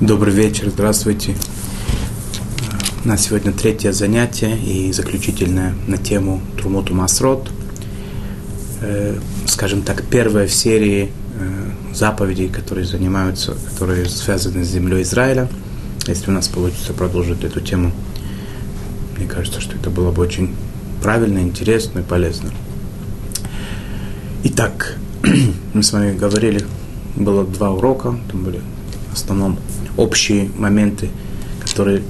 Добрый вечер, здравствуйте. У нас сегодня третье занятие и заключительное на тему Трумоту Масрот. Э, скажем так, первая в серии э, заповедей, которые занимаются, которые связаны с землей Израиля. Если у нас получится продолжить эту тему, мне кажется, что это было бы очень правильно, интересно и полезно. Итак, мы с вами говорили, было два урока, там были в основном общие моменты, которые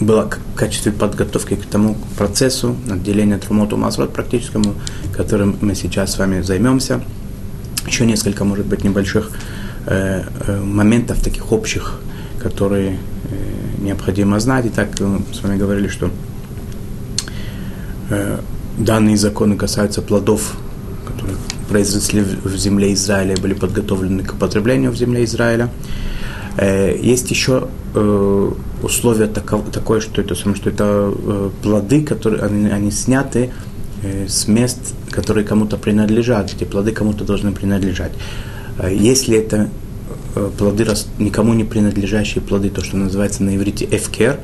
было в качестве подготовки к тому процессу отделения Трумоту Масрот практическому, которым мы сейчас с вами займемся. Еще несколько, может быть, небольших э, э, моментов таких общих, которые э, необходимо знать. И так мы с вами говорили, что э, данные законы касаются плодов, которые произросли в земле Израиля были подготовлены к употреблению в земле Израиля. Э, есть еще э, условие такое, что это, что это э, плоды, которые они, они сняты с мест, которые кому-то принадлежат. Эти плоды кому-то должны принадлежать. Если это плоды, никому не принадлежащие плоды, то, что называется на иврите эфкер,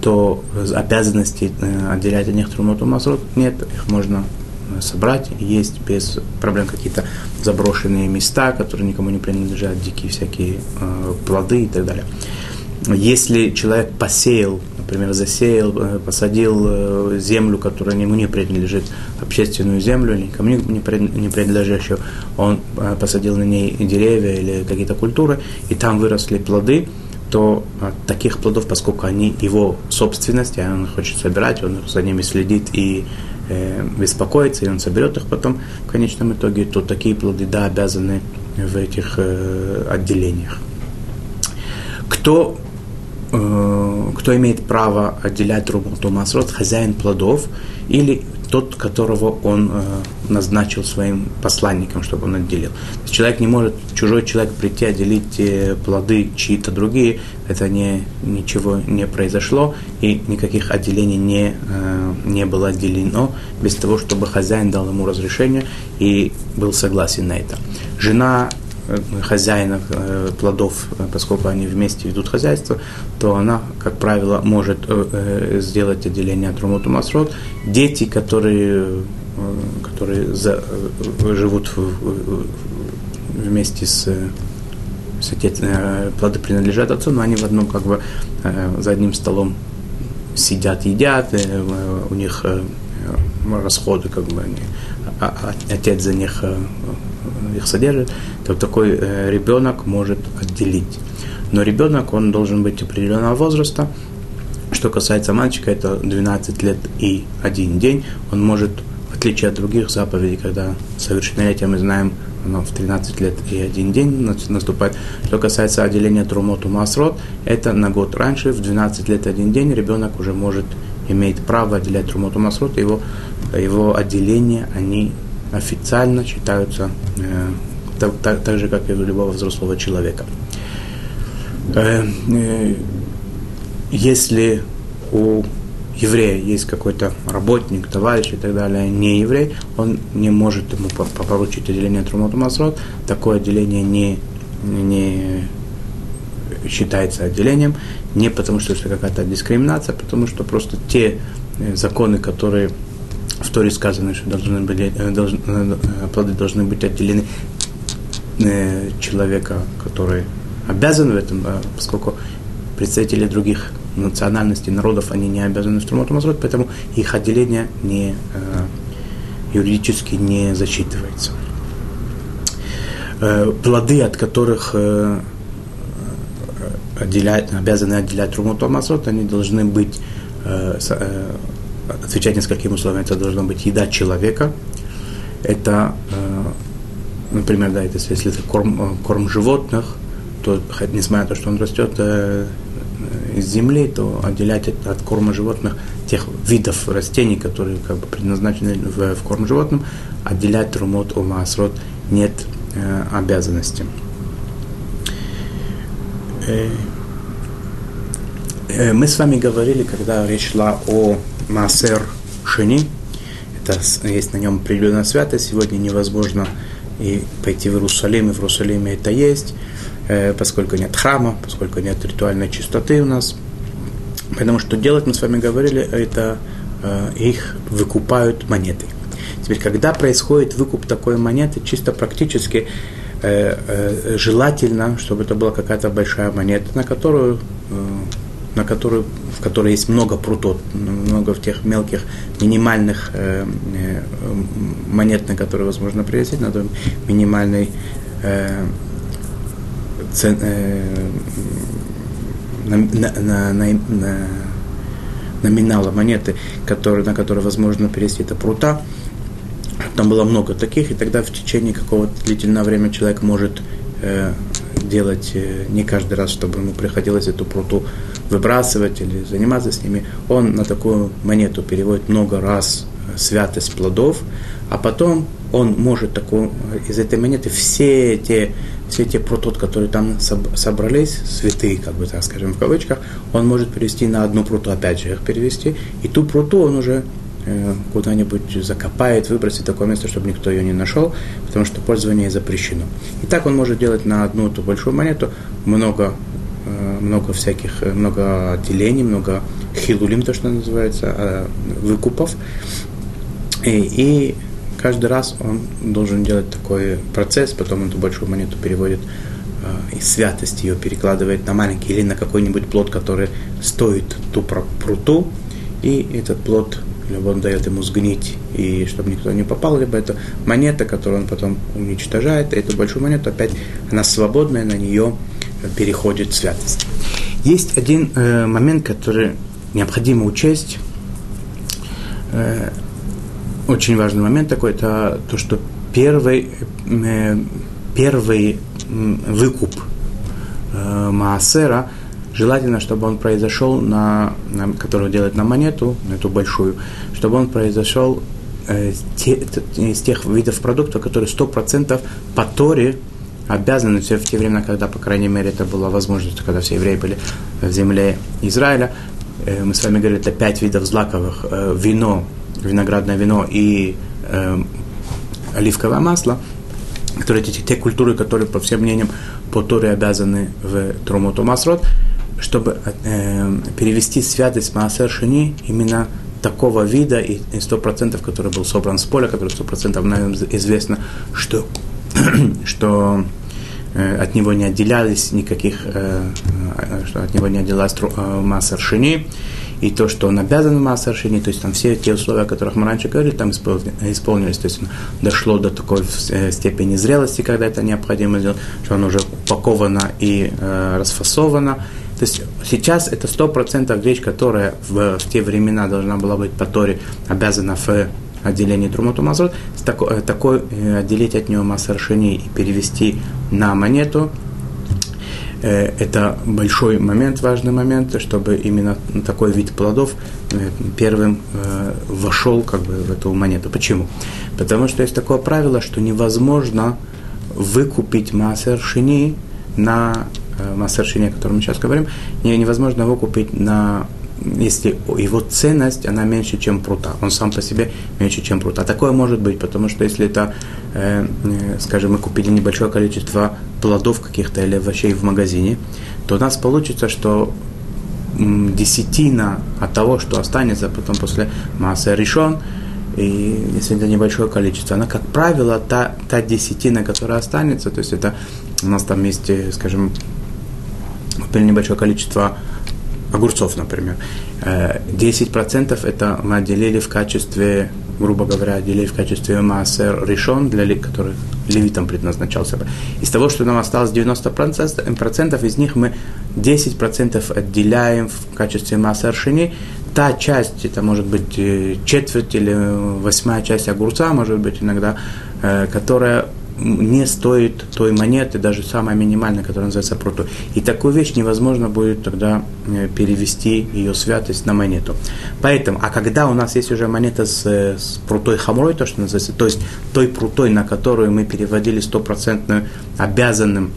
то обязанности отделять от них трумоту масрот нет, их можно собрать, есть без проблем какие-то заброшенные места, которые никому не принадлежат, дикие всякие э, плоды и так далее. Если человек посеял, например, засеял, э, посадил э, землю, которая ему не принадлежит, общественную землю, никому не принадлежащую, он э, посадил на ней деревья или какие-то культуры, и там выросли плоды, то таких плодов, поскольку они его собственность, и он хочет собирать, он за ними следит и э, и он соберет их потом в конечном итоге, то такие плоды, да, обязаны в этих э, отделениях. Кто, э, кто имеет право отделять Румуту Масрот, хозяин плодов или тот, которого он э, назначил своим посланником, чтобы он отделил. Человек не может, чужой человек прийти отделить э, плоды чьи-то другие, это не, ничего не произошло, и никаких отделений не, э, не было отделено без того, чтобы хозяин дал ему разрешение и был согласен на это. Жена хозяина э, плодов, э, поскольку они вместе ведут хозяйство, то она, как правило, может сделать отделение от Румуту Масрот. Дети, которые, которые за, живут вместе с с отец, плоды принадлежат отцу, но они в одном как бы за одним столом сидят, едят, у них расходы как бы они, а, а отец за них их содержит, то такой э, ребенок может отделить. Но ребенок, он должен быть определенного возраста. Что касается мальчика, это 12 лет и один день. Он может, в отличие от других заповедей, когда совершеннолетие мы знаем, оно в 13 лет и один день наступает. Что касается отделения Трумоту Масрот, это на год раньше, в 12 лет и один день ребенок уже может иметь право отделять Трумоту Масрот, его, его отделения, они официально считаются э, так, так, так же, как и у любого взрослого человека. Э, э, если у еврея есть какой-то работник, товарищ и так далее, не еврей, он не может ему поручить отделение Трумот Масрот, такое отделение не, не считается отделением, не потому что это какая-то дискриминация, а потому что просто те э, законы, которые в Торе сказано, что должны быть, э, должны, э, плоды должны быть отделены э, человека, который обязан в этом, поскольку представители других национальностей, народов, они не обязаны в Трумот Мазрот, поэтому их отделение не, юридически не засчитывается. Плоды, от которых отделять, обязаны отделять Трумот Мазрот, они должны быть отвечать нескольким условиям. Это должна быть еда человека. Это, э, например, да, это, если это корм, э, корм животных, то, несмотря на то, что он растет э, из земли, то отделять от, от корма животных тех видов растений, которые как бы предназначены в, в корм животным, отделять трумот от маасрот нет э, обязанности. Мы с вами говорили, когда речь шла о Маасер Шини. Это есть на нем определенная святость. Сегодня невозможно и пойти в Иерусалим, и в Иерусалиме это есть. поскольку нет храма, поскольку нет ритуальной чистоты у нас. Потому что делать, мы с вами говорили, это их выкупают монеты. Теперь, когда происходит выкуп такой монеты, чисто практически желательно, чтобы это была какая-то большая монета, на которую на которую, в которой есть много прутов, много в тех мелких, минимальных э, э, монет, на которые возможно привезти, на той минимальной э, цен, э, на, на, на, на, номинала монеты, который, на которую возможно перевести это прута. Там было много таких, и тогда в течение какого-то длительного времени человек может э, делать э, не каждый раз, чтобы ему приходилось эту пруту выбрасывать или заниматься с ними. Он на такую монету переводит много раз э, святость плодов, а потом он может такую, э, из этой монеты все эти, все эти прутот, которые там собрались, святые, как бы так скажем, в кавычках, он может перевести на одну пруту, опять же их перевести, и ту пруту он уже куда-нибудь закопает, выбросит такое место, чтобы никто ее не нашел, потому что пользование запрещено. И так он может делать на одну эту большую монету много, э, много всяких, э, много отделений, много хилулим, то, что называется, выкупов. И, и каждый раз он должен делать такой процесс, потом эту большую монету переводит и святость ее перекладывает на маленький или на какой-нибудь плод, который стоит ту пруту, и этот плод либо он дает ему сгнить, и чтобы никто не попал, либо это монета, которую он потом уничтожает, и эту большую монету опять, она свободная, на нее переходит святость. Есть один э, момент, который необходимо учесть, э, очень важный момент такой, это то, что первый, э, первый выкуп э, Маасера – желательно, чтобы он произошел на, на которого делают на монету, на эту большую, чтобы он произошел э, те, из тех видов продуктов, которые 100% по Торе обязаны, все в те времена, когда, по крайней мере, это была возможность, когда все евреи были в земле Израиля, э, мы с вами говорили, это пять видов злаковых, э, вино, виноградное вино и э, оливковое масло, которые те, те культуры, которые, по всем мнениям, по Торе обязаны в Трумоту Масрот, чтобы э, перевести святость Маасер Шини именно такого вида и сто процентов, который был собран с поля, который сто процентов нам известно, что, что э, от него не отделялись никаких, э, э что от него не отделялась э, Маасер Шини, и то, что он обязан Маасер Шини, то есть там все те условия, о которых мы раньше говорили, там исполнились, то есть дошло до такой э, степени зрелости, когда это необходимо сделать, что оно уже упаковано и э, расфасовано, то есть сейчас это сто процентов вещь, которая в, в те времена должна была быть по Торе обязана в отделении Трумоту Мазрот, такой, э, такой э, отделить от него Масаршини и перевести на монету, э, это большой момент, важный момент, чтобы именно такой вид плодов первым вошел как бы в эту монету. Почему? Потому что есть такое правило, что невозможно выкупить массер шини на э, массершине, о котором мы сейчас говорим, не, невозможно его купить на если его ценность, она меньше, чем прута. Он сам по себе меньше, чем прута. А такое может быть, потому что если это, э, э, скажем, мы купили небольшое количество плодов каких-то или овощей в магазине, то у нас получится, что десятина от того, что останется потом после массы решен, и если это небольшое количество, она, как правило, та, та десятина, которая останется, то есть это у нас там есть, э, скажем, купили небольшое количество огурцов, например. 10% э, это мы отделили в качестве, грубо говоря, отделили в качестве массер решен, для который левитам предназначался. Из того, что нам осталось 90%, из них мы 10% отделяем в качестве массер шини. Та часть, это может быть э, четверть или восьмая часть огурца, может быть иногда, которая не стоит той монеты, даже самая минимальная, которая называется пруту. И такую вещь невозможно будет тогда э, перевести ее святость на монету. Поэтому, а когда у нас есть уже монета с, с прутой хамрой, то, что называется, то есть той прутой, на которую мы переводили стопроцентную обязанным,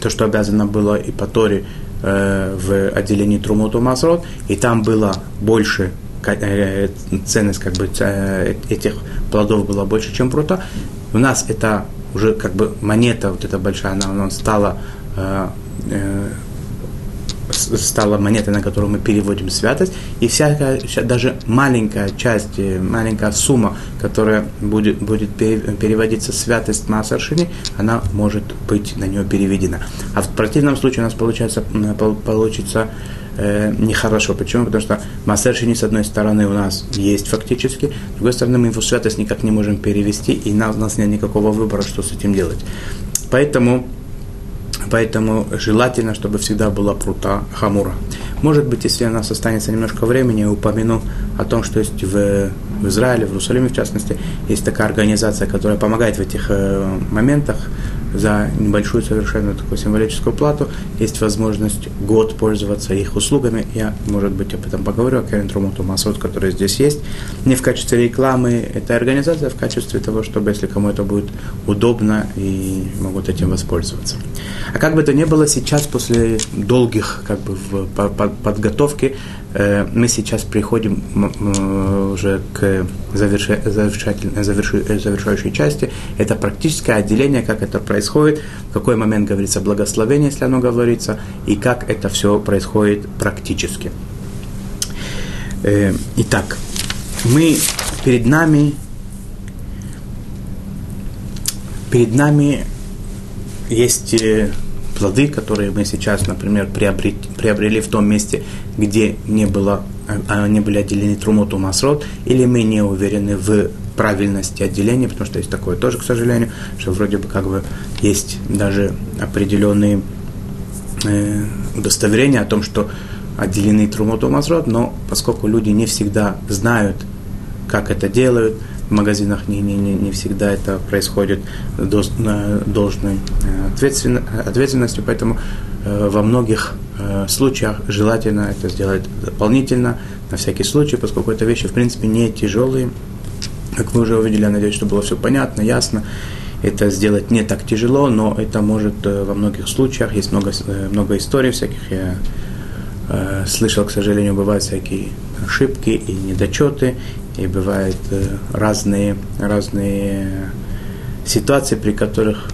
то, что обязано было и по Торе э, в отделении Трумоту Масрот, и там было больше э, ценность как бы э, этих плодов была больше, чем прута, у нас это уже как бы монета вот эта большая, она, она стала стала монетой, на которую мы переводим святость, и всякая, даже маленькая часть, маленькая сумма, которая будет, будет переводиться святость Маасаршини, она может быть на нее переведена. А в противном случае у нас получается, получится э, нехорошо. Почему? Потому что Маасершини, с одной стороны, у нас есть фактически, с другой стороны, мы его святость никак не можем перевести, и у нас нет никакого выбора, что с этим делать. Поэтому Поэтому желательно, чтобы всегда была прута хамура. Может быть, если у нас останется немножко времени, я упомяну о том, что есть в, в Израиле, в Иерусалиме в частности, есть такая организация, которая помогает в этих э, моментах за небольшую совершенно такую символическую плату. Есть возможность год пользоваться их услугами. Я, может быть, об этом поговорю, о Керен Трумуту Масот, который здесь есть. Не в качестве рекламы этой организации, а в качестве того, чтобы, если кому это будет удобно, и могут этим воспользоваться. А как бы то ни было, сейчас, после долгих как бы, в, по, по, подготовки, мы сейчас приходим э, уже к завершающей части. Это практическое отделение, как это происходит, в какой момент говорится благословение, если оно говорится, и как это все происходит практически. Э, итак, мы перед нами перед нами есть э, плоды, которые мы сейчас, например, приобрели, приобрели в том месте, где не было, а, они были отделены трумоту масрот, или мы не уверены в правильности отделения, потому что есть такое тоже, к сожалению, что вроде бы как бы есть даже определенные э, удостоверения о том, что отделены трумоту масрот, но поскольку люди не всегда знают, как это делают, в магазинах не, не, не, не всегда это происходит должной э, ответственностью, поэтому э, во многих э, случаях желательно это сделать дополнительно, на всякий случай, поскольку это вещи, в принципе, не тяжелые. Как вы уже увидели, я надеюсь, что было все понятно, ясно. Это сделать не так тяжело, но это может во многих случаях, есть много, много историй всяких, я слышал, к сожалению, бывают всякие ошибки и недочеты, и бывают э, разные, разные ситуации, при которых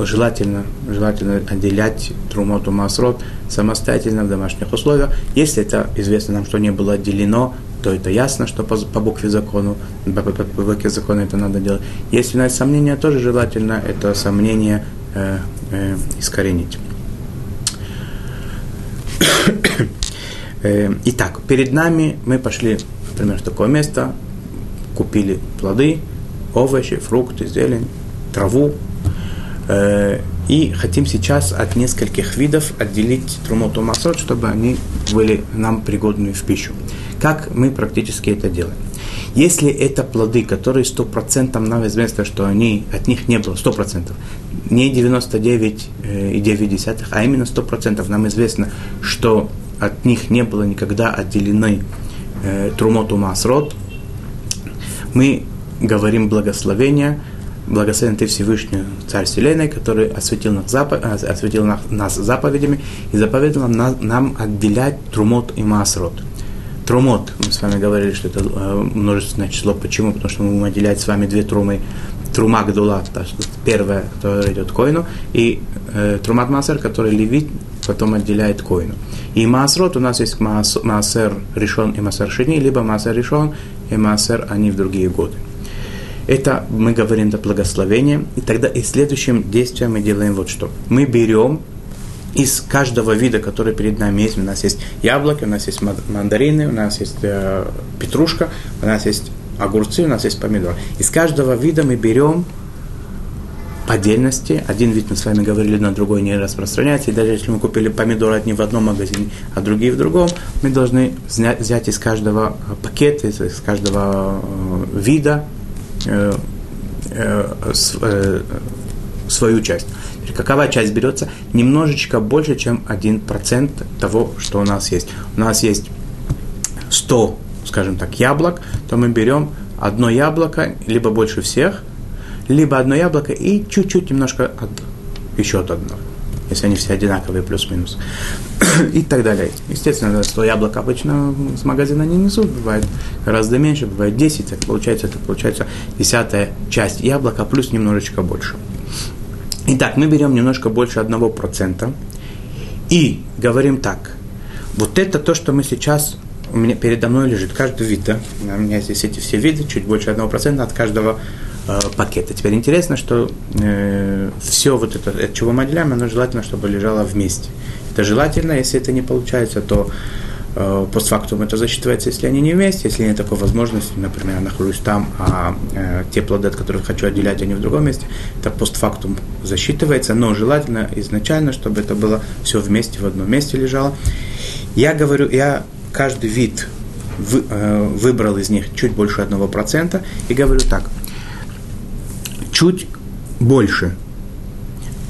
желательно, желательно отделять трумоту масрот самостоятельно в домашних условиях. Если это известно нам, что не было отделено, то это ясно, что по, по букве закона, по, по, по букве закона это надо делать. Если у нас сомнения, тоже желательно это сомнение э, э, искоренить. Э, итак, перед нами мы пошли например, такое место, купили плоды, овощи, фрукты, зелень, траву, э, и хотим сейчас от нескольких видов отделить трумоту масот, чтобы они были нам пригодны в пищу. Как мы практически это делаем? Если это плоды, которые 100% нам известно, что они, от них не было 100%, не 99,9, а именно 100% нам известно, что от них не было никогда отделены э, Трумоту Масрот, мы говорим благословение, благословен ты Всевышний Царь Вселенной, который осветил нас, запо- э, осветил нас заповедями и заповедовал нам, нам отделять Трумот и Масрот. Трумот, мы с вами говорили, что это э, множественное число. Почему? Потому что мы будем отделять с вами две трумы. Трума Гдула, первая, которая идет к коину, и э, Трумат Масер, который левит, потом отделяет коину. И Маасрот у нас есть Маасер решен и Маасер Шини, либо Маасер решен и Маасер они в другие годы. Это мы говорим до благословения. И тогда и следующим действием мы делаем вот что. Мы берем из каждого вида, который перед нами есть, у нас есть яблоки, у нас есть мандарины, у нас есть э, петрушка, у нас есть огурцы, у нас есть помидоры. Из каждого вида мы берем отдельности. Один вид мы с вами говорили, на другой не распространяется. И даже если мы купили помидоры одни в одном магазине, а другие в другом, мы должны взять из каждого пакета, из каждого э, вида э, э, свою часть. Какова часть берется? Немножечко больше, чем 1% того, что у нас есть. У нас есть 100, скажем так, яблок, то мы берем одно яблоко, либо больше всех – либо одно яблоко и чуть-чуть немножко от, еще от одного, если они все одинаковые, плюс-минус, и так далее. Естественно, 100 яблок обычно с магазина не несут, бывает гораздо меньше, бывает 10, так получается, это получается десятая часть яблока, плюс немножечко больше. Итак, мы берем немножко больше одного процента и говорим так. Вот это то, что мы сейчас у меня передо мной лежит каждый вид, да? У меня здесь эти все виды, чуть больше одного процента от каждого э, пакета. Теперь интересно, что э, все вот это, от чего мы отделяем, оно желательно, чтобы лежало вместе. Это желательно, если это не получается, то э, постфактум это засчитывается, если они не вместе, если нет такой возможности, например, я нахожусь там, а э, те плоды, от которых хочу отделять, они в другом месте, это постфактум засчитывается, но желательно изначально, чтобы это было все вместе, в одном месте лежало. Я говорю, я каждый вид вы, э, выбрал из них чуть больше одного процента и говорю так, чуть больше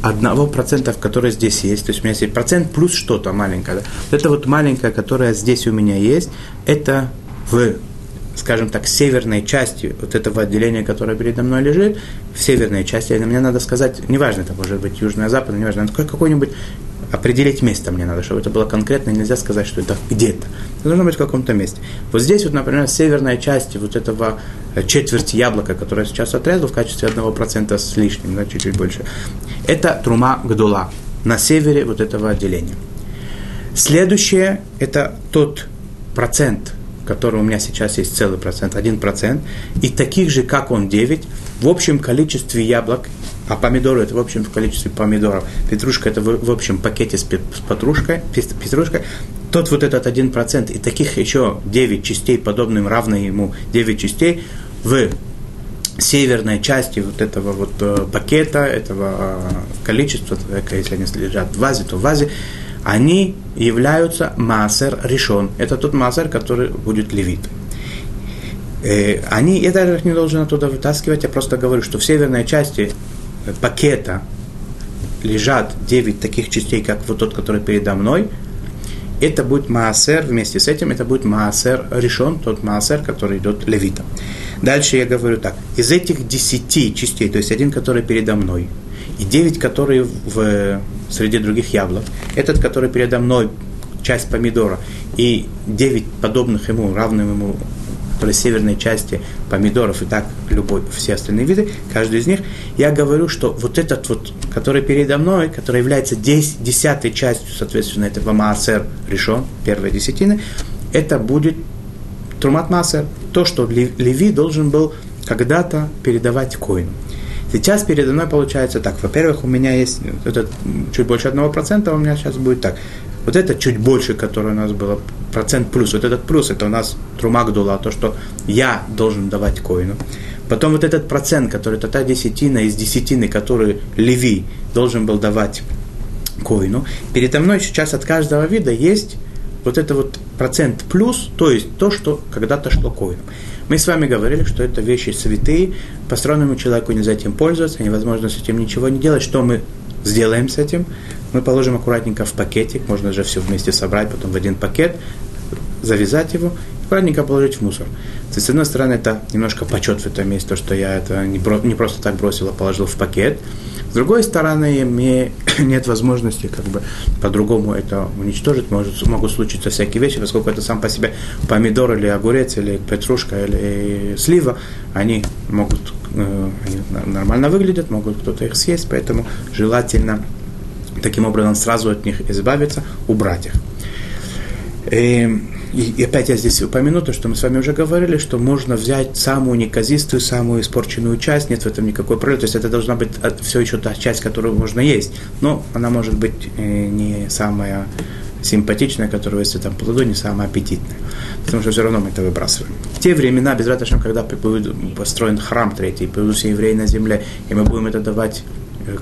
одного процента, который здесь есть, то есть у меня есть процент плюс что-то маленькое. Да? Вот это вот маленькое, которое здесь у меня есть, это в скажем так, северной части вот этого отделения, которое передо мной лежит, в северной части, мне надо сказать, неважно, это может быть южное, западное, неважно, какой-нибудь определить место мне надо, чтобы это было конкретно, нельзя сказать, что это где-то. Это должно быть в каком-то месте. Вот здесь вот, например, северная часть вот этого э, четверти яблока, которое сейчас отрезал в качестве одного процента с лишним, да, чуть-чуть больше, это трума гдула на севере вот этого отделения. Следующее – это тот процент, который у меня сейчас есть целый процент, один процент, и таких же, как он, 9, в общем количестве яблок а помидоры это в общем количестве помидоров. Петрушка это в, общем пакете с петрушкой, петрушкой. Тот вот этот один процент и таких еще 9 частей, подобным равно ему 9 частей в северной части вот этого вот э, пакета, этого э, количества, если они лежат в вазе, то в вазе, они являются массер решен. Это тот массер, который будет левит. Э, они, я даже их не должен оттуда вытаскивать, я просто говорю, что в северной части пакета лежат 9 таких частей, как вот тот, который передо мной, это будет маасер, вместе с этим это будет маасер решен, тот маасер, который идет левитом. Дальше я говорю так, из этих 10 частей, то есть один, который передо мной, и 9, которые в, среди других яблок, этот, который передо мной, часть помидора, и 9 подобных ему, равным ему есть северной части помидоров. И так любой, все остальные виды, каждый из них, я говорю, что вот этот вот, который передо мной, который является дес, десятой частью, соответственно, этого маасер решен, первой десятины, это будет трумат маасер, то, что Леви должен был когда-то передавать коину. Сейчас передо мной получается так. Во-первых, у меня есть этот чуть больше одного процента, у меня сейчас будет так. Вот это чуть больше, которое у нас было, процент плюс. Вот этот плюс, это у нас трумагдула, то, что я должен давать коину. Потом вот этот процент, который это та десятина из десятины, который Леви должен был давать коину. Передо мной сейчас от каждого вида есть вот это вот процент плюс, то есть то, что когда-то шло коину. Мы с вами говорили, что это вещи святые, построенному человеку нельзя этим пользоваться, невозможно с этим ничего не делать. Что мы сделаем с этим? Мы положим аккуратненько в пакетик, можно же все вместе собрать, потом в один пакет, завязать его, аккуратненько положить в мусор. То есть, с одной стороны, это немножко почет в этом месте, то, что я это не, бро, не просто так бросил, а положил в пакет. С другой стороны, мне нет возможности как бы по-другому это уничтожить. Может, могут случиться всякие вещи, поскольку это сам по себе помидор или огурец, или петрушка, или слива, они могут э, они нормально выглядят, могут кто-то их съесть, поэтому желательно таким образом сразу от них избавиться, убрать их. И, и опять я здесь упомяну то, что мы с вами уже говорили, что можно взять самую неказистую, самую испорченную часть, нет в этом никакой проблемы, то есть это должна быть все еще та часть, которую можно есть, но она может быть э, не самая симпатичная, которая если там плоду не самая аппетитная. Потому что все равно мы это выбрасываем. В те времена, без раташем, когда будет построен храм третий, появятся евреи на земле, и мы будем это давать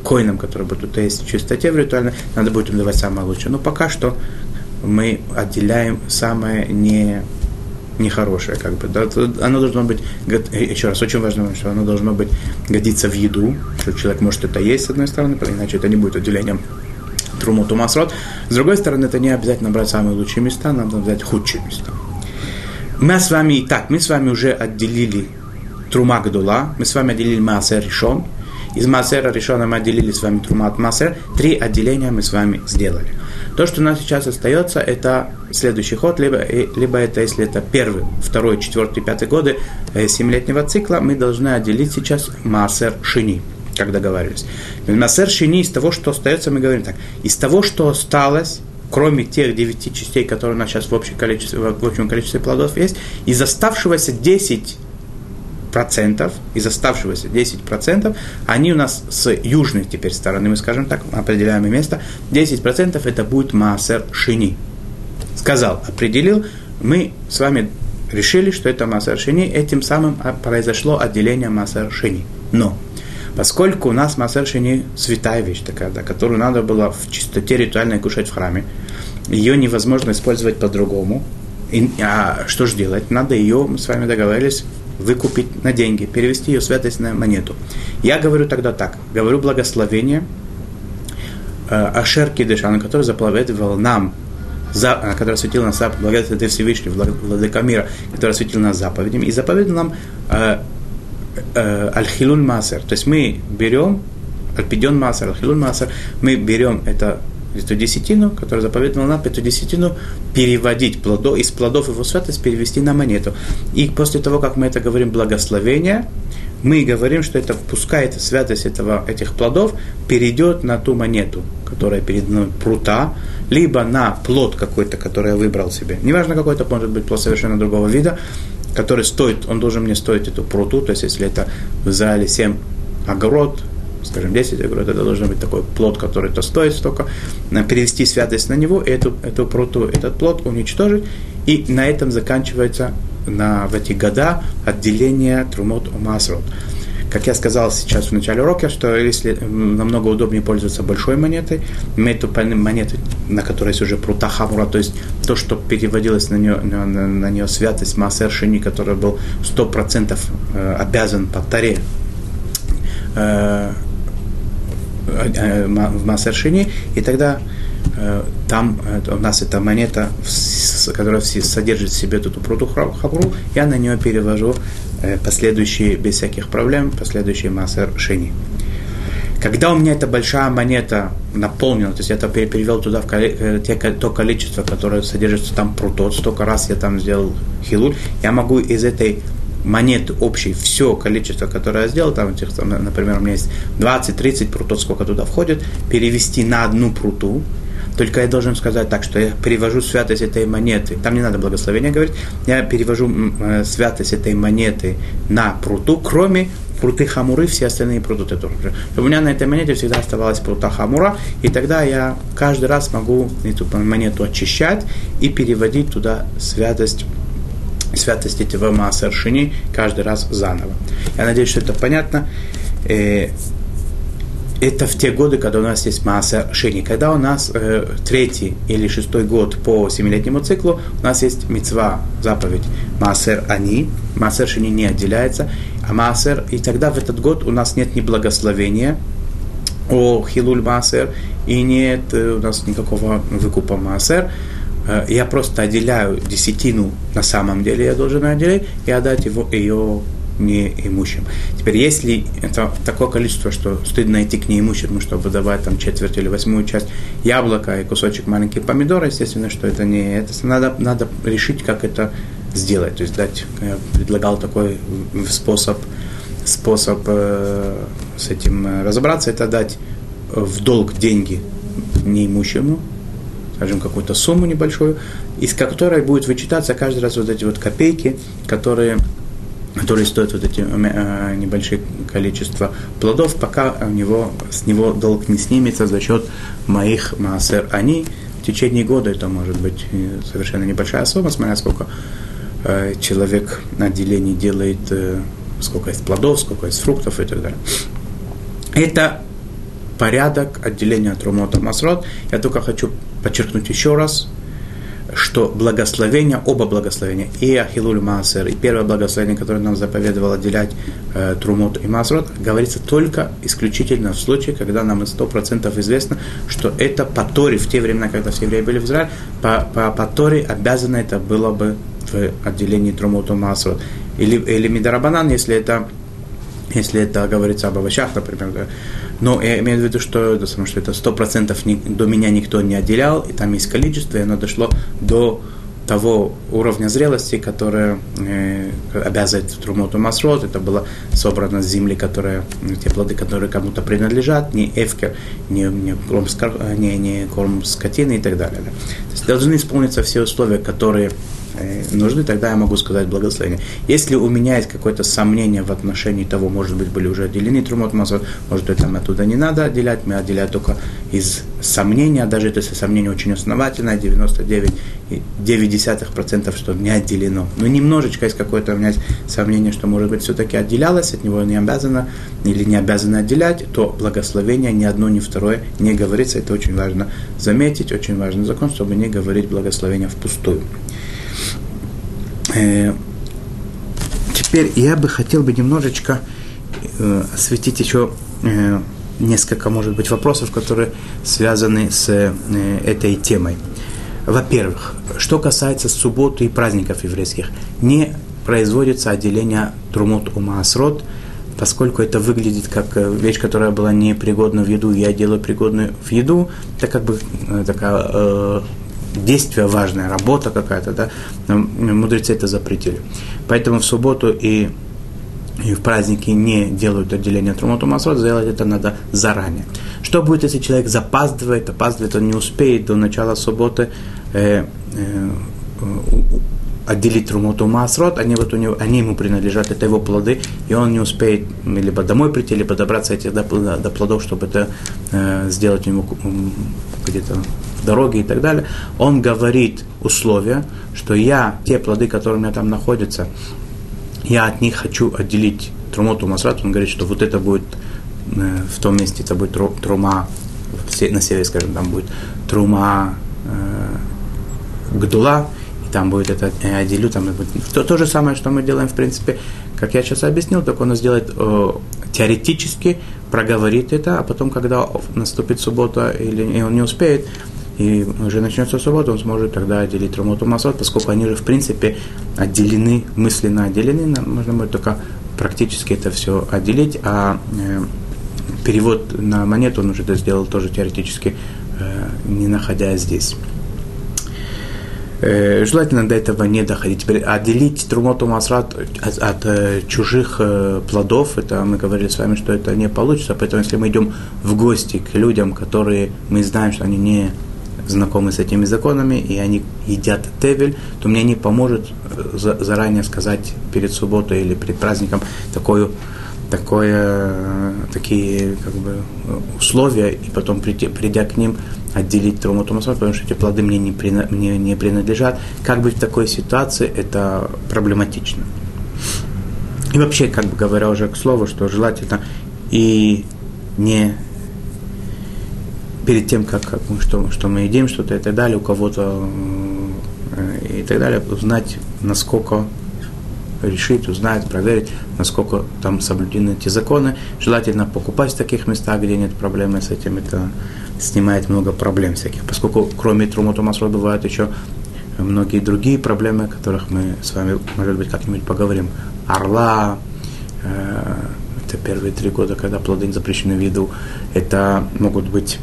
коинам, которые будут есть в чистоте в ритуальной, надо будет им давать самое лучшее. Но пока что мы отделяем самое не нехорошее, как бы, да, оно должно быть, еще раз, очень важно, что оно должно быть, годиться в еду, что человек может это есть, с одной стороны, иначе это не будет отделением труму тумасрот. С другой стороны, это не обязательно брать самые лучшие места, надо взять худшие места. Мы с вами, так, мы с вами уже отделили трума гдула, мы с вами отделили маасер решен, из Масера решена мы отделили с вами Трумат Масер. Три отделения мы с вами сделали. То, что у нас сейчас остается, это следующий ход, либо, либо это, если это первый, второй, четвертый, пятый годы э, семилетнего цикла, мы должны отделить сейчас Масер Шини. как договаривались. Масер шини из того, что остается, мы говорим так. Из того, что осталось, кроме тех девяти частей, которые у нас сейчас в общем количестве, в общем количестве плодов есть, из оставшегося 10 процентов, из оставшегося 10 процентов, они у нас с южной теперь стороны, мы скажем так, определяемое место, 10 процентов это будет массер шини. Сказал, определил, мы с вами решили, что это массер шини, этим самым произошло отделение массер шини. Но Поскольку у нас Масер Шини святая вещь такая, да, которую надо было в чистоте ритуальной кушать в храме, ее невозможно использовать по-другому. И, а что же делать? Надо ее, мы с вами договорились, выкупить на деньги, перевести ее святость на монету. Я говорю тогда так, говорю благословение э, Ашер Кидыша, который заповедовал нам за, который осветил нас благодаря ты Всевышний, Владыка мира, который осветил нас заповедями, и заповедал нам э, э, Масер. То есть мы берем Альпиден Масер, Аль-Хилуль Масер, мы берем это эту десятину, которую заповедовал нам, эту десятину переводить плодо, из плодов его святость перевести на монету. И после того, как мы это говорим благословение, мы говорим, что это пускай эта святость этого, этих плодов перейдет на ту монету, которая перед мной прута, либо на плод какой-то, который я выбрал себе. Неважно, какой это может быть плод совершенно другого вида, который стоит, он должен мне стоить эту пруту, то есть если это в Израиле 7 огород, скажем, 10 огород, это должен быть такой плод, который то стоит столько, перевести святость на него, эту, эту пруту, этот плод уничтожить, и на этом заканчивается на, в эти года отделение трумот у масрот. Как я сказал сейчас в начале урока, что если намного удобнее пользоваться большой монетой, иметь эту монету, на которой есть уже прута хамура, то есть то, что переводилось на нее, на, на, на нее святость Маасер Шини, который был 100% э, обязан по таре э, э, в Маасер Шини, и тогда там у нас эта монета, которая содержит в себе эту пруту хабру, я на нее перевожу Э, последующие, без всяких проблем, последующие массер шини. Когда у меня эта большая монета наполнена, то есть я это перевел туда в э, те, то количество, которое содержится там прутот, столько раз я там сделал хилуль, я могу из этой монеты общей, все количество, которое я сделал, там, например, у меня есть 20-30 прутот, сколько туда входит, перевести на одну пруту, только я должен сказать так, что я перевожу святость этой монеты. Там не надо благословения говорить. Я перевожу э, святость этой монеты на пруту, кроме пруты хамуры, все остальные пруты тоже. У меня на этой монете всегда оставалась прута хамура, и тогда я каждый раз могу эту монету очищать и переводить туда святость святость этого Маасаршини каждый раз заново. Я надеюсь, что это понятно. Э, это в те годы, когда у нас есть масса шини. Когда у нас э, третий или шестой год по семилетнему циклу, у нас есть мецва, заповедь массер они, массер шини не отделяется, а массер, и тогда в этот год у нас нет ни благословения о хилуль массер, и нет э, у нас никакого выкупа массер, э, я просто отделяю десятину на самом деле, я должен отделять и отдать его, ее неимущим. Теперь, если это такое количество, что стыдно идти к неимущему, чтобы давать там четверть или восьмую часть яблока и кусочек маленький помидора, естественно, что это не это. Надо, надо решить, как это сделать. То есть дать, я предлагал такой способ, способ э, с этим э, разобраться, это дать в долг деньги неимущему, скажем, какую-то сумму небольшую, из которой будет вычитаться каждый раз вот эти вот копейки, которые который стоит вот эти э, небольшие количества плодов, пока у него, с него долг не снимется за счет моих массер. Они в течение года, это может быть совершенно небольшая сумма, смотря сколько э, человек на отделении делает, э, сколько есть плодов, сколько есть фруктов и так далее. Это порядок отделения от Румота Масрот. Я только хочу подчеркнуть еще раз, что благословение, оба благословения, и Ахилуль Маасер, и первое благословение, которое нам заповедовал отделять э, Трумот и Масрот, говорится только исключительно в случае, когда нам сто процентов известно, что это по Торе, в те времена, когда все евреи были в Израиле, по, по, по Торе обязано это было бы в отделении Трумот и Масрот. Или, или Мидарабанан, если это если это говорится об овощах, например, но я имею в виду, что, потому что это сто процентов до меня никто не отделял, и там есть количество, и оно дошло до того уровня зрелости, которое э, обязывает Трумоту Масрот. Это было собрано с земли, которые, те плоды, которые кому-то принадлежат, не эфкер, не, не, корм, не, не корм скотины и так далее. Да. То есть должны исполниться все условия, которые Э, нужны, тогда я могу сказать благословение. Если у меня есть какое-то сомнение в отношении того, может быть, были уже отделены трумот масот, может быть, там оттуда не надо отделять, мы отделяем только из сомнения, даже если сомнение очень основательное, 99,9%, что не отделено. Но немножечко есть какое-то у меня есть сомнение, что, может быть, все-таки отделялось, от него не обязано или не обязано отделять, то благословение ни одно, ни второе не говорится. Это очень важно заметить, очень важный закон, чтобы не говорить благословение впустую. Э, теперь я бы хотел бы немножечко э, осветить еще э, несколько, может быть, вопросов, которые связаны с этой темой. Во-первых, что касается субботы и праздников еврейских, не производится отделение трумот у маасрот, поскольку это выглядит как вещь, которая была непригодна в еду, я делаю пригодную в еду, это как бы такая действие важное, работа какая-то, да, мудрецы это запретили. Поэтому в субботу и, и в праздники не делают отделение Трумоту Масрот, сделать это надо заранее. Что будет, если человек запаздывает, опаздывает, он не успеет до начала субботы э, э, отделить Трумоту Масрот, они, вот у него, они ему принадлежат, это его плоды, и он не успеет либо домой прийти, либо добраться этих до, до плодов, чтобы это э, сделать ему где-то дороги и так далее, он говорит условия, что я, те плоды, которые у меня там находятся, я от них хочу отделить трумоту масрат, он говорит, что вот это будет э, в том месте, это будет трума, на севере, скажем, там будет трума э, гдула, и там будет это, я отделю, там будет, то, то же самое, что мы делаем, в принципе, как я сейчас объяснил, только он сделает э, теоретически, проговорит это, а потом, когда наступит суббота или он не успеет, и уже начнется суббота, он сможет тогда отделить Румоту Масот, поскольку они же в принципе отделены, мысленно отделены, можно будет только практически это все отделить, а э, перевод на монету он уже это сделал тоже теоретически, э, не находясь здесь. Э, желательно до этого не доходить. Теперь отделить трумоту масрат от, от э, чужих плодов, это мы говорили с вами, что это не получится, поэтому если мы идем в гости к людям, которые мы знаем, что они не знакомы с этими законами, и они едят тевель, то мне не поможет э, заранее сказать перед субботой или перед праздником такое, такое, э, такие как бы, условия, и потом прийти, придя к ним, отделить Труму Масот, потому что эти плоды мне не, мне не принадлежат. Как быть в такой ситуации, это проблематично. И вообще, как бы говоря уже к слову, что желательно и не перед тем, как, как мы, что, что мы едим, что-то и так далее, у кого-то э, и так далее, узнать, насколько решить, узнать, проверить, насколько там соблюдены эти законы. Желательно покупать в таких местах, где нет проблемы с этим. Это снимает много проблем всяких. Поскольку кроме Трумоту Масро бывают еще многие другие проблемы, о которых мы с вами, может быть, как-нибудь поговорим. Орла, э, это первые три года, когда плоды запрещены в виду. Это могут быть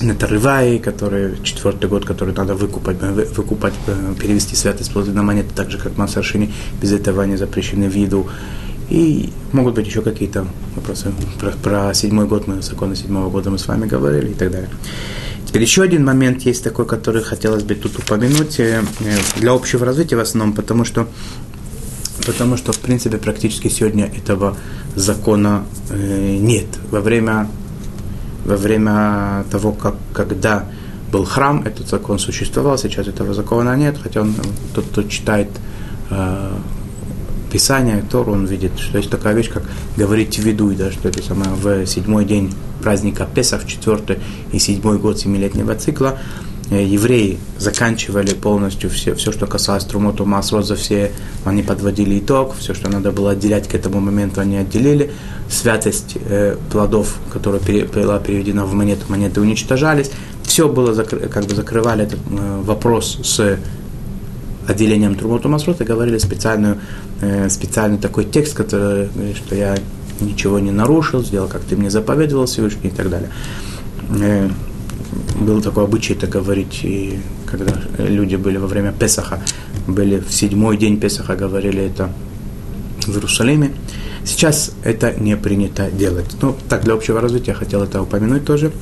Нетарываи, который четвертый год, который надо выкупать, э, выкупать э, перевести святость плоды на монеты, так же, как Масаршини, без этого они запрещены в виду. И могут быть еще какие-то вопросы. Про, про седьмой год мы, законы седьмого года мы с вами говорили и так далее. Теперь еще один момент есть такой, который хотелось бы тут упомянуть э, для общего развития в основном, потому что потому что, в принципе, практически сегодня этого закона нет. Во время во время того, как, когда был храм, этот закон существовал, сейчас этого закона нет, хотя он, тот, кто читает э, Писание, Тору, он видит, что есть такая вещь, как говорить виду, да, что это самое в седьмой день праздника Песах, четвертый и седьмой год семилетнего цикла, евреи заканчивали полностью все, все что касалось Трумоту Масрот, за все они подводили итог, все, что надо было отделять к этому моменту, они отделили. Святость э, плодов, которая пере, была переведена в монету, монеты уничтожались. Все было, как бы закрывали этот э, вопрос с отделением Трумоту и говорили специальную, э, специальный такой текст, который что я ничего не нарушил, сделал, как ты мне заповедовал Всевышний и так далее. Был такой обычай это говорить, и когда люди были во время Песаха, были в седьмой день Песаха, говорили это в Иерусалиме. Сейчас это не принято делать. Ну, так, для общего развития я хотел это упомянуть тоже.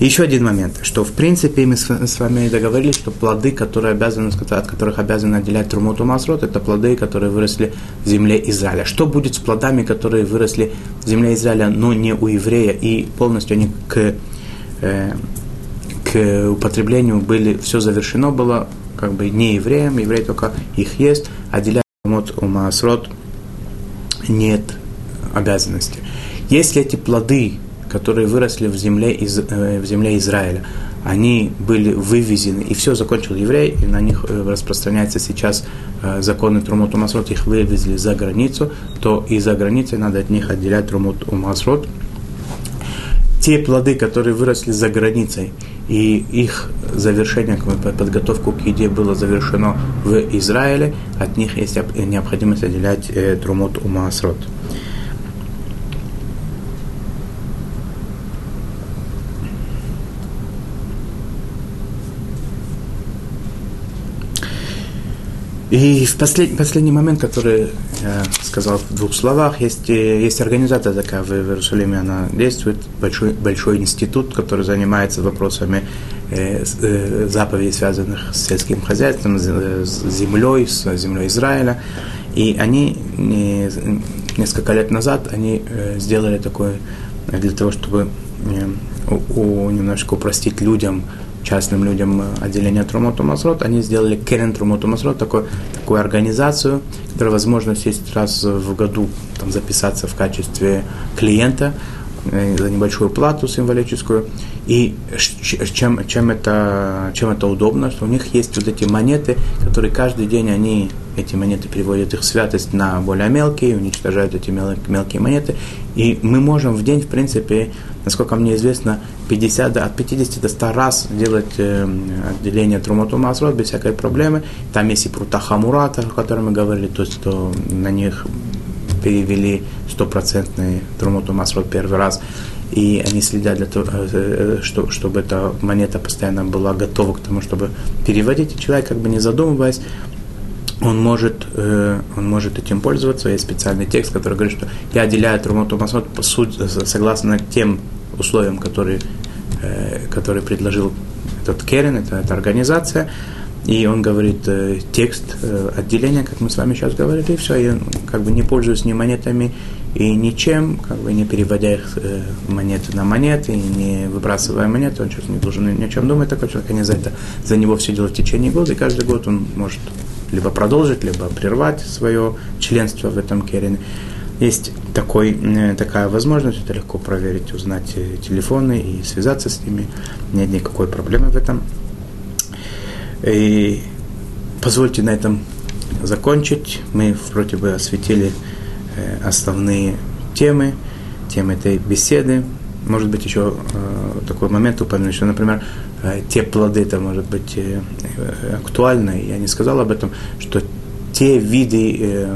И еще один момент, что в принципе мы с вами договорились, что плоды, которые обязаны, от которых обязаны отделять Трумуту Масрот, это плоды, которые выросли в земле Израиля. Что будет с плодами, которые выросли в земле Израиля, но не у еврея, и полностью они к, э, к употреблению были, все завершено было как бы не евреям, евреи только их есть, отделять Трумут у Масрот нет обязанности. Если эти плоды которые выросли в земле, из, э, в земле Израиля. Они были вывезены, и все закончил еврей, и на них э, распространяется сейчас э, законы Трумот Умасрот, их вывезли за границу, то и за границей надо от них отделять Трумот Умасрот. Те плоды, которые выросли за границей, и их завершение, подготовку к еде было завершено в Израиле, от них есть необходимость отделять Трумот Умасрот. И в послед, последний момент, который я сказал в двух словах, есть, э, есть организация такая в Иерусалиме, она действует, большой, большой институт, который занимается вопросами э, э, заповедей, связанных с сельским хозяйством, с, с землей, с землей Израиля. И они не, несколько лет назад они э, сделали такое для того, чтобы э, у, у, немножко упростить людям частным людям э, отделения Трумоту Масрот, они сделали Керен Трумоту Масрот, такую, организацию, которая возможность есть раз в году там, записаться в качестве клиента э, за небольшую плату символическую. И чем, чем, это, чем это удобно, что у них есть вот эти монеты, которые каждый день они, эти монеты переводят их святость на более мелкие, уничтожают эти мелкие монеты. И мы можем в день, в принципе, насколько мне известно, 50, от 50 до 100 раз делать э, отделение Трумоту Масрот без всякой проблемы. Там есть и прута Хамурата, о котором мы говорили, то есть то на них перевели стопроцентный Трумоту Масрот первый раз. И они следят для того, э, э, что, чтобы эта монета постоянно была готова к тому, чтобы переводить. И человек, как бы не задумываясь, он может, э, он может этим пользоваться. Есть специальный текст, который говорит, что я отделяю Трумоту Масрот согласно тем условиям, которые, э, которые предложил этот Керен, это, эта организация, и он говорит э, текст э, отделения, как мы с вами сейчас говорили, и все, я как бы не пользуюсь ни монетами и ничем, как бы не переводя их э, монеты на монеты, и не выбрасывая монеты, он сейчас не должен ни о чем думать, такой человек, они за это, за него все делают в течение года, и каждый год он может либо продолжить, либо прервать свое членство в этом Керене. Есть такой, э, такая возможность, это легко проверить, узнать э, телефоны и связаться с ними. Нет никакой проблемы в этом. И позвольте на этом закончить. Мы вроде бы осветили э, основные темы, темы этой беседы. Может быть, еще такой момент упомянуть, что, например, те плоды, это может быть актуально, я не сказал об этом, что те виды э,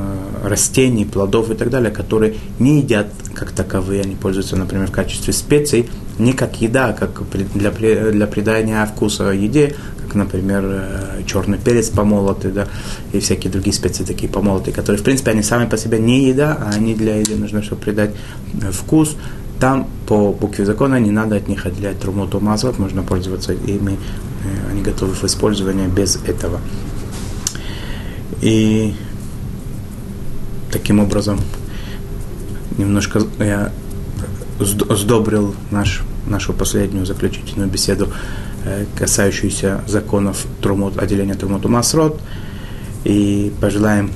растений, плодов и так далее, которые не едят как таковые, они пользуются, например, в качестве специй, не как еда, а как для, для придания вкуса еде, как, например, э, черный перец помолотый, да, и всякие другие специи такие помолотые, которые, в принципе, они сами по себе не еда, а они для еды нужны, чтобы придать э, вкус. Там по букве закона не надо от них отделять трумоту мазот, можно пользоваться ими, э, они готовы в использовании без этого. И таким образом немножко я сдобрил наш, нашу последнюю заключительную беседу, э, касающуюся законов трумот, отделения Трумот Масрот. И пожелаем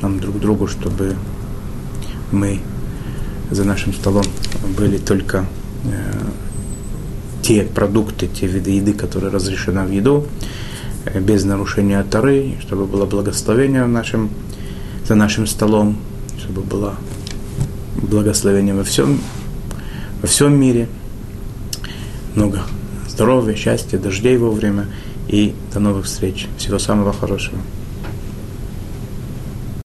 нам друг другу, чтобы мы за нашим столом были только э, те продукты, те виды еды, которые разрешены в еду, Э, без нарушения Тары, чтобы было благословение в нашем, за нашим столом, чтобы было благословение во всем, во всем мире. Много здоровья, счастья, дождей вовремя и до новых встреч. Всего самого хорошего.